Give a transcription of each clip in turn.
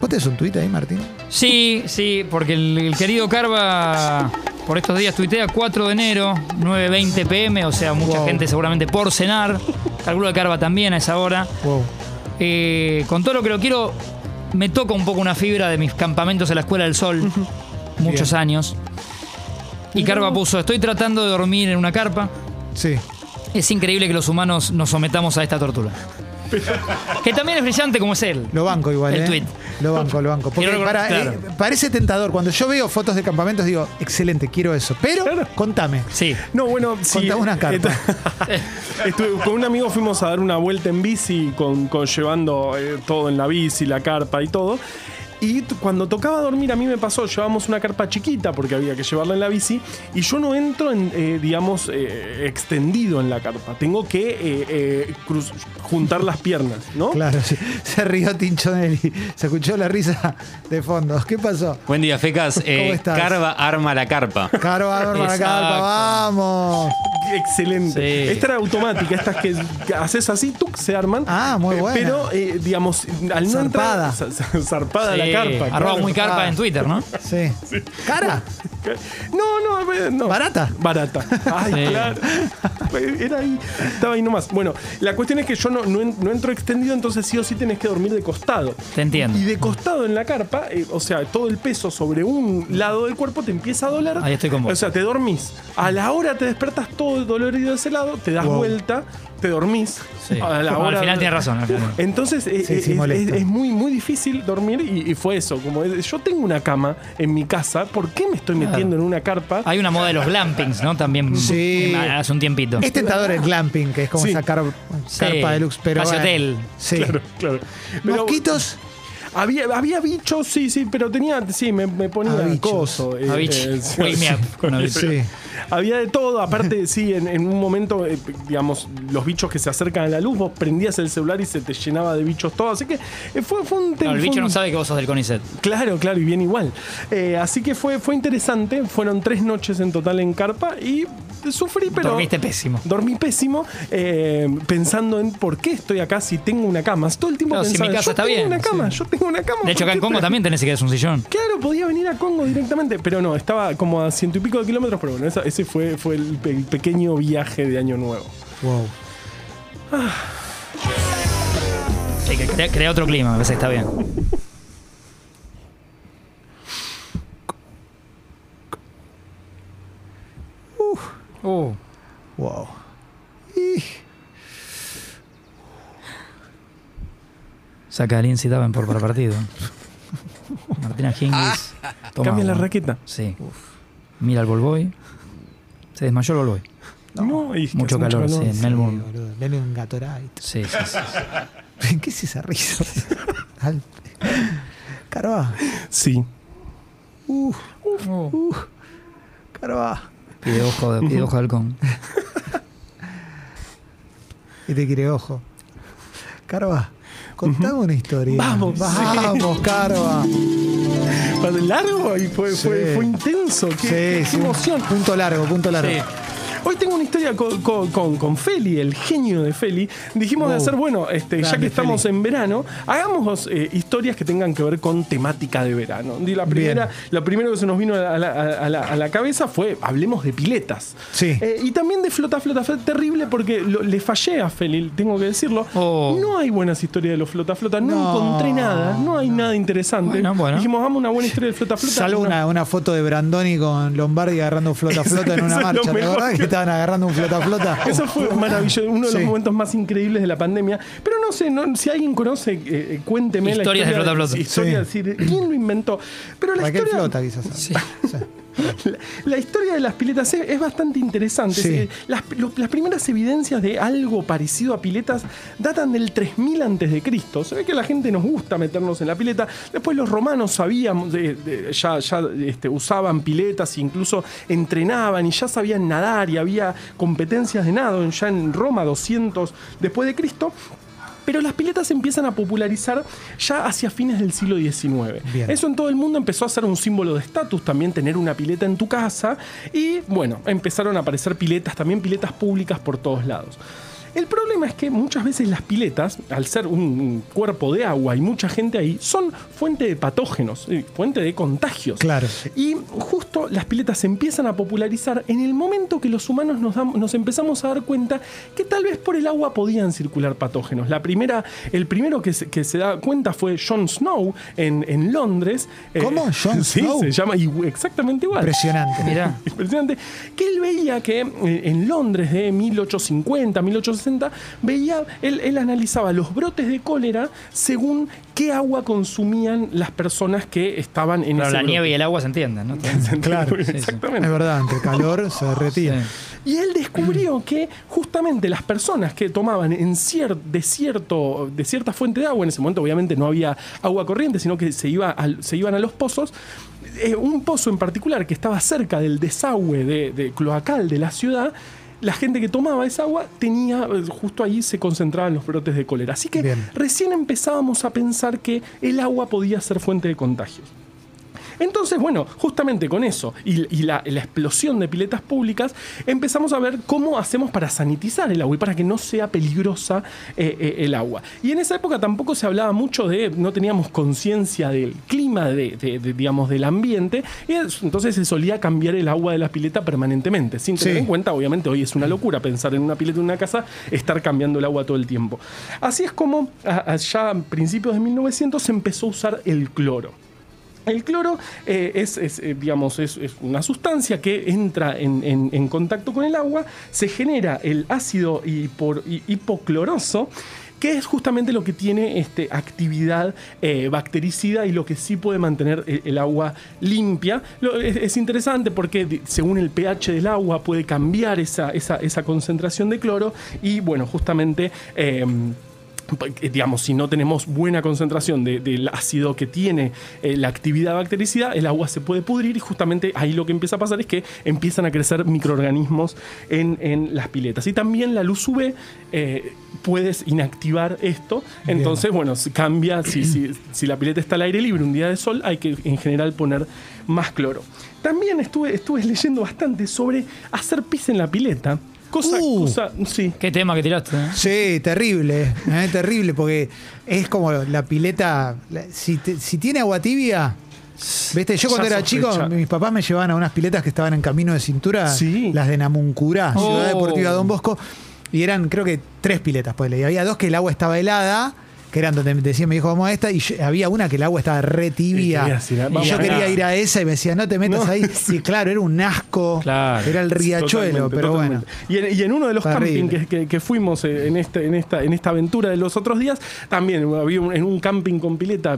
¿Vos tenés un tuit ahí, Martín? Sí, sí, porque el, el querido Carva por estos días tuitea 4 de enero, 9.20 pm, o sea, mucha Wow. gente seguramente por cenar. Calculo que Carva también a esa hora. Wow. Eh, con todo lo que lo quiero, me toca un poco una fibra de mis campamentos en la Escuela del Sol, muchos Bien. años. Y Carva puso, estoy tratando de dormir en una carpa. Sí. Es increíble que los humanos nos sometamos a esta tortura. que también es brillante como es él. Lo banco igual, El ¿eh? tuit. Lo banco, lo banco. Porque Quiero- para- claro. eh, parece tentador. Cuando yo veo fotos de campamentos digo, excelente, quiero eso. Pero, Claro. contame. Sí. No, bueno, sí. Contame una carta. eh, estuve- con un amigo fuimos a dar una vuelta en bici, con, con llevando eh, todo en la bici, la carpa y todo. Y cuando tocaba dormir, a mí me pasó, llevábamos una carpa chiquita porque había que llevarla en la bici, y yo no entro, en, eh, digamos, eh, extendido en la carpa. Tengo que eh, eh, cruz- juntar las piernas, ¿no? Claro, sí. se rió Tincho Nelly. Se escuchó la risa de fondo. ¿Qué pasó? Buen día, Fecas. Eh, estás? Carva arma la carpa. Caro, vamos a la carpa, vamos. Excelente. Sí. Esta era automática, estas que, haces así, tú se arman. Ah, muy Eh, buena. Pero, eh, digamos, al no Zarpada. entrar. za- Zarpada Sí, la carpa. arroba claro. muy carpa Ah. en Twitter, ¿no? Sí. ¿Cara? No, no, ver, no. ¿Barata? Barata. Ay, Sí. claro. Era ahí, estaba ahí nomás. Bueno, la cuestión es que yo no, no, en- no entro extendido, entonces sí o sí tenés que dormir de costado. Te entiendo. Y de costado en la carpa, eh, o sea, todo el peso sobre un lado del cuerpo te empieza a doler. Ahí estoy con vos. O sea, te dormís. A la hora te despertas todo dolorido de ese lado, te das Wow. vuelta, te dormís. Sí. A la Bueno, al final tiene razón. al final. entonces eh, Sí, eh, sí, es, molesto. es- es muy, muy difícil dormir y, y fue eso. Como yo tengo una cama en mi casa, ¿por qué me estoy metiendo en una carpa? Hay una moda de los glampings, ¿no? También Sí. hace un tiempito. Es tentador el glamping, que es como Sí. sacar Sí. carpa deluxe, pero. Hotel. Sí. Claro, claro. Pero Mosquitos. Había, había bichos, sí, sí, pero tenía, sí, me, me ponía Ah, bichos. coso. eh, A bicho. eh, sí, Wake me sí. up con a bicho. Sí. Había de todo, aparte, sí, en, en un momento, eh, digamos, los bichos que se acercan a la luz, vos prendías el celular y se te llenaba de bichos todo. Así que eh, fue, fue un tema. No, el bicho no sabe que vos sos del CONICET. Claro, claro, y bien igual. Eh, así que fue, fue interesante. Fueron tres noches en total en carpa y sufrí, pero. Dormiste pésimo. Dormí pésimo, eh, pensando en por qué estoy acá si tengo una cama. Todo el tiempo si pensaba, mi casa yo está tengo bien, una cama, sí. yo tengo una cama. De hecho, ¿por acá en Congo también tenés que quedar un sillón. Claro, podía venir a Congo directamente, pero no, estaba como a ciento y pico de kilómetros, pero bueno, esa- ese fue, fue el, pe- el pequeño viaje de Año Nuevo. Wow. Sí, que crea, crea otro clima, me parece que está bien. Uh. Wow. Y- Saca a Lindsay Davenport para partido. Martina Hingis. toma Cambia la raqueta. Sí. Mira al Volvoy. Se desmayó el Volvoy. No, y es que Mucho calor, sí, en Sí, Melbourne. boludo. Un Gatorade. Sí, sí, sí. ¿Qué es esa risa? Al- Carva. Sí. Uh, uh, Carva. Pide ojo, de, pide ojo halcón. Y te quiere ojo. Carva. Contame una historia. Vamos, Vamos, Carva. Fue largo y fue, fue, Sí. fue intenso. Qué, Sí, qué sí. emoción. Punto largo, punto largo. Hoy tengo una historia con, con- con- con Feli, el genio de Feli. Dijimos de hacer, bueno, este, ya que estamos Feli. en verano, hagamos eh, historias que tengan que ver con temática de verano. Y la primera, Bien. lo primero que se nos vino a la, a- a la- a la cabeza fue, hablemos de piletas. Sí. Eh, y también de flota, flota, flota. Terrible porque lo- le fallé a Feli, tengo que decirlo. Oh. No hay buenas historias de los flota, flota. No, No, encontré nada. No hay nada interesante. Bueno, bueno. Dijimos, hagamos una buena historia de flota, flota. Salvo una, una foto de Brandoni con Lombardi agarrando flota flota en una marcha. ¿Te estaban agarrando un flota flota? Eso fue maravilloso, uno de los Sí. momentos más increíbles de la pandemia. Pero no sé, no- si alguien conoce, eh, eh, cuénteme Historias de la historia. Flota Flota. Historia, Sí. decir, ¿quién lo inventó? Pero la Raquel historia, Flota, quizás. Sí. La, la historia de las piletas es, es bastante interesante. Sí. Las, lo- las primeras evidencias de algo parecido a piletas datan del 3000 antes de Cristo. Se ve que a la gente nos gusta meternos en la pileta. Después los romanos sabían, de- de- ya, ya este, usaban piletas e incluso entrenaban y ya sabían nadar y había competencias de nado ya en Roma 200 después de Cristo. Pero las piletas se empiezan a popularizar ya hacia fines del siglo XIX. Bien. Eso en todo el mundo empezó a ser un símbolo de estatus también tener una pileta en tu casa. Y bueno, empezaron a aparecer piletas, también piletas públicas por todos lados. El problema es que muchas veces las piletas, al ser un cuerpo de agua y mucha gente ahí, son fuente de patógenos, eh, fuente de contagios. Claro. Y justo las piletas se empiezan a popularizar en el momento que los humanos nos, empezamos a dar cuenta que tal vez por el agua podían circular patógenos. La primera, el primero que se, que se da cuenta fue John Snow en, en Londres. Eh, ¿Cómo? ¿John sí, Snow? se llama exactamente igual. Impresionante. Mirá. Impresionante. Que él veía que eh, en Londres de 1850, 1860, veía, él, él analizaba los brotes de cólera según qué agua consumían las personas que estaban en Pero ese la brote. nieve y el agua se entienden, ¿no? Claro. Exactamente. Es verdad, ante el calor se derretía. Sí. Y él descubrió que justamente las personas que tomaban en cier- de, cierto, de cierta fuente de agua, en ese momento obviamente no había agua corriente, sino que se, iba se iban a los pozos, eh, un pozo en particular que estaba cerca del desagüe de, de cloacal de la ciudad, la gente que tomaba esa agua tenía, justo ahí se concentraban los brotes de cólera. Así que Bien. recién empezábamos a pensar que el agua podía ser fuente de contagios. Entonces, bueno, justamente con eso y, y la, la explosión de piletas públicas, empezamos a ver cómo hacemos para sanitizar el agua y para que no sea peligrosa eh, eh, el agua. Y en esa época tampoco se hablaba mucho de, no teníamos conciencia del clima, de, de- de, digamos, del ambiente, y es- entonces se solía cambiar el agua de la pileta permanentemente, sin tener Sí. en cuenta, obviamente hoy es una locura pensar en una pileta en una casa, estar cambiando el agua todo el tiempo. Así es como a- allá a principios de 1900 se empezó a usar el cloro. El cloro eh, es, eh, digamos, es, una sustancia que entra en, contacto con el agua, se genera el ácido hipocloroso, que es justamente lo que tiene este, actividad eh, bactericida y lo que sí puede mantener el, agua limpia. Es, es interesante porque según el pH del agua puede cambiar esa, concentración de cloro y bueno, justamente... em, digamos, si no tenemos buena concentración de- del ácido que tiene eh, la actividad bactericida, el agua se puede pudrir y justamente ahí lo que empieza a pasar es que empiezan a crecer microorganismos en, en las piletas. Y también la luz UV eh, puedes inactivar esto, entonces, bueno, si cambia, si, si- si la pileta está al aire libre un día de sol, hay que en general poner más cloro. También estuve, estuve leyendo bastante sobre hacer pis en la pileta. Cosa, Uh. cosa, sí. Qué tema que tiraste. ¿eh? Sí, terrible, eh, terrible, porque es como la pileta. la- si, te- si tiene agua tibia. ¿Viste? Yo cuando Ya era chico, sospecha. mis papás me llevaban a unas piletas que estaban en camino de cintura, Sí. las de Namuncurá, Oh. Ciudad Deportiva Don Bosco, y eran creo que tres piletas, pues, y había dos que el agua estaba helada, que eran donde me decía mi hijo, vamos a esta, y yo- había una que el agua estaba re tibia, a- y vamos yo quería ir a esa y me decía, no te metas No, ahí, y claro, era un asco, Claro. era el riachuelo, Totalmente, pero totalmente. Y en, y en uno de los Terrible. camping que, que- que fuimos eh, en, este, en, esta, en esta aventura de los otros días, también había un- en un camping con pileta,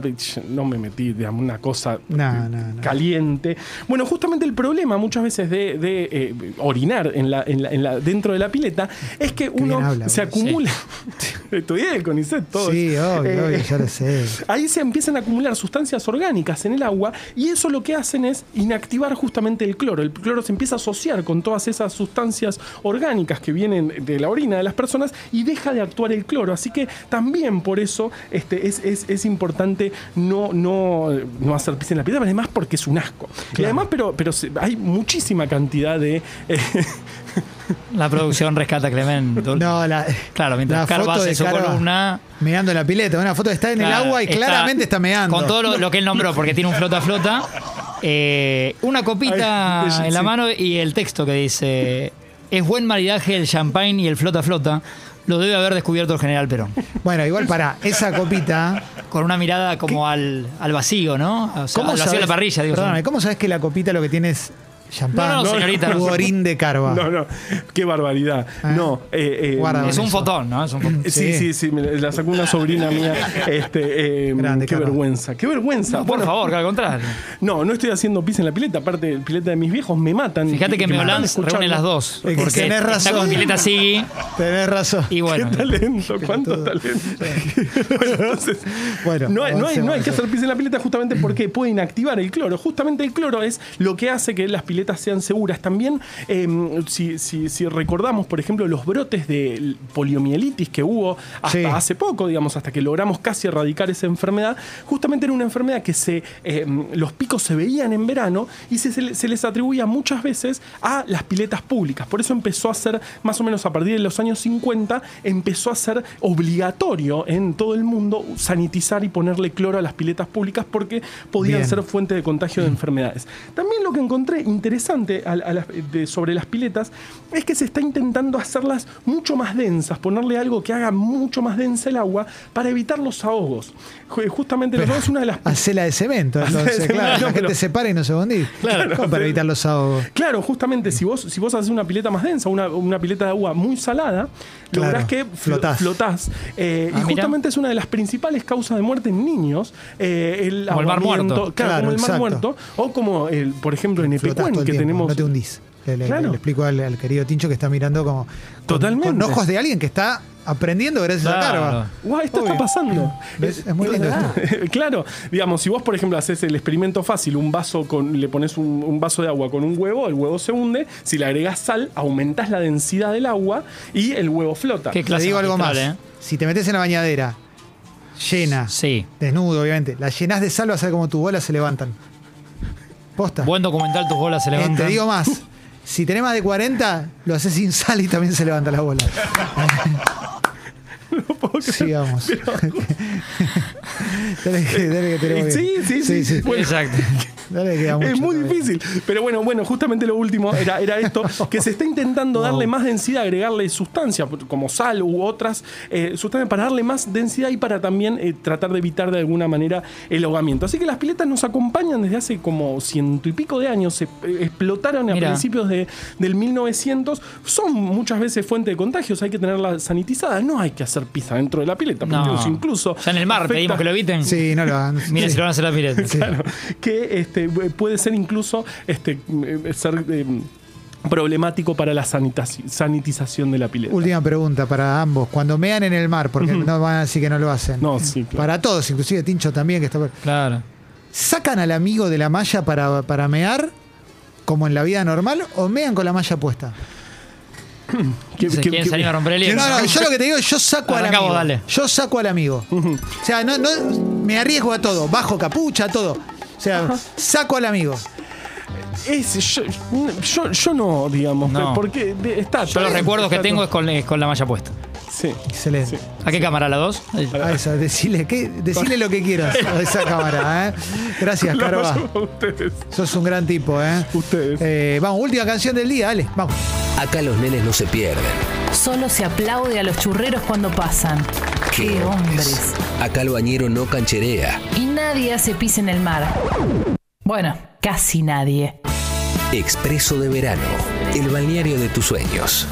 no me metí, digamos, una cosa No, no, no. caliente. Bueno, justamente el problema muchas veces de, de, eh, orinar en la, en la- en la- dentro de la pileta es que uno habla, se acumula. Estudié el CONICET todo. Sí, obvio, Eh, obvio, ya lo sé. Ahí se empiezan a acumular sustancias orgánicas en el agua y eso lo que hacen es inactivar justamente el cloro. El cloro se empieza a asociar con todas esas sustancias orgánicas que vienen de la orina de las personas y deja de actuar el cloro. Así que también por eso este, es, es- es importante no, no, no hacer pis en la piedra, además porque es un asco. Y además, pero, pero hay muchísima cantidad de... eh, La producción rescata a Clement. No, la, Claro, mientras la Carva foto hace de su Carva columna. Meando la pileta, una foto está en el agua y está claramente está meando. Con todo lo, lo que él nombró, porque tiene un flota-flota. eh, una copita Ay, en la sí. mano y el texto que dice: Es buen maridaje el champagne y el flota-flota. Lo debe haber descubierto el general Perón. Bueno, igual para esa copita. Con una mirada como al, al vacío, ¿no? O sea, al vacío de la parrilla, digo. Perdóname, ¿cómo sabes que la copita lo que tiene es champán? No, no, señorita, no. Jugorín de carva. no, no, qué barbaridad. Ah. No, eh, eh, Guarda Es un eso. fotón, ¿no? Es un fotón. Eh, Sí, Sí. sí, sí, me la sacó una sobrina mía. Este, eh, Grande, qué vergüenza, qué vergüenza. No, por Bueno, favor, que al contrario. No, no estoy haciendo pis en la pileta, aparte el pileta de mis viejos me matan. Fíjate que me Meolán matan reúne las dos. Porque tenés está razón. con Pileta Tenés razón. y bueno. Qué talento, cuánto todo. talento. bueno, entonces, Bueno, no, hay, no, hay, no hay avancemos. que hacer pis en la pileta justamente porque puede inactivar el cloro. Justamente el cloro es lo que hace que las piletas piletas sean seguras. También, eh, si, si- si recordamos, por ejemplo, los brotes de poliomielitis que hubo hasta Sí. hace poco, digamos, hasta que logramos casi erradicar esa enfermedad, justamente era una enfermedad que se, eh, los picos se veían en verano y se, se le- se les atribuía muchas veces a las piletas públicas. Por eso empezó a ser, más o menos a partir de los años 50, empezó a ser obligatorio en todo el mundo sanitizar y ponerle cloro a las piletas públicas porque podían Bien. ser fuente de contagio de enfermedades. También lo que encontré interesante a- a las- de- sobre las piletas es que se está intentando hacerlas mucho más densas, ponerle algo que haga mucho más densa el agua para evitar los ahogos. Ju- Justamente ahogos es una de las Hacela de cemento, de entonces, claro. no, la pero- gente se para y no se. Claro. Como para evitar los ahogos. Claro, justamente si vos, si vos haces una pileta más densa, una, una pileta de agua muy salada, Claro, lográs que flo- flotás. flotás. Eh, Ah, y mira. justamente es una de las principales causas de muerte en niños. eh, el Como el mar ahogamiento, muerto. Claro, Claro, como el mar exacto. muerto. O como, el, por ejemplo, en Epecuén, el que tiempo, tenemos. No te hundís. Le, le- Claro. le explico al, al querido Tincho que está mirando como. con- Totalmente. Con, ojos de alguien que está aprendiendo gracias a Claro. Carva. Guau, esto Obvio. está pasando. ¿Ves? Es muy lindo esto. claro, digamos, si vos, por ejemplo, haces el experimento fácil, un vaso con, le pones un, un vaso de agua con un huevo, el huevo se hunde, si le agregas sal, aumentás la densidad del agua y el huevo flota. Qué Te clase digo algo más. ¿eh? Si te metes en la bañadera llena, Sí. desnudo, obviamente, la llenás de sal, vas a ver cómo tus bolas se levantan. Posta. Buen documental, tus bolas se Eh, levantan. te digo más. Si tenés más de 40, lo haces sin sal y también se levanta la bola. Sigamos. dale que, dale que tenemos que- Sí, sí, sí. Bueno, Exacto. Dale que queda mucho es muy todavía. difícil. Pero bueno, bueno, justamente lo último era, era esto, que se está intentando darle más densidad, agregarle sustancia, como sal u otras eh, sustancias, para darle más densidad y para también eh, tratar de evitar de alguna manera el ahogamiento. Así que las piletas nos acompañan desde hace como ciento y pico de años, se eh, explotaron a Mira. principios de, del 1900, son muchas veces fuente de contagios, hay que tenerlas sanitizadas, no hay que hacer pizza dentro de la pileta, No. incluso... Ya en el mar afecta- pedimos que lo eviten. Sí, no lo hagan. Mira Sí. si lo van a hacer la pileta. Claro, que este, puede ser incluso este, eh, ser eh, problemático para la sanitización de la pileta. Última pregunta para ambos. Cuando mean en el mar, porque no van a decir que no lo hacen. No, sí, claro. Para todos, inclusive Tincho también, que está. por- Claro. ¿Sacan al amigo de la malla para, para mear, como en la vida normal, o mean con la malla puesta? Que- ¿Se que- quieren que- salir a romper el hielo? No, no, yo lo que te digo es yo saco al amigo. dale. Yo saco al amigo. O sea, no, no, me arriesgo a todo, bajo capucha, todo. O sea, saco al amigo. es- yo, yo- yo no, digamos, No. porque de- está. Yo los recuerdos que tengo es con, es con la malla puesta. Sí. Excelente. Sí. ¿A qué cámara? ¿La dos? A esa, decile, ¿qué? decile lo que quieras a esa cámara. ¿eh? Gracias, Carva. Ustedes. Sos un gran tipo, ¿eh? Ustedes. Eh, vamos, última canción del día, dale, vamos. Acá los nenes no se pierden. Solo se aplaude a los churreros cuando pasan. ¡Qué hombres! Acá el bañero no cancherea. Y nadie hace pis en el mar. Bueno, casi nadie. Expreso de verano. El balneario de tus sueños.